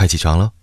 快起床了。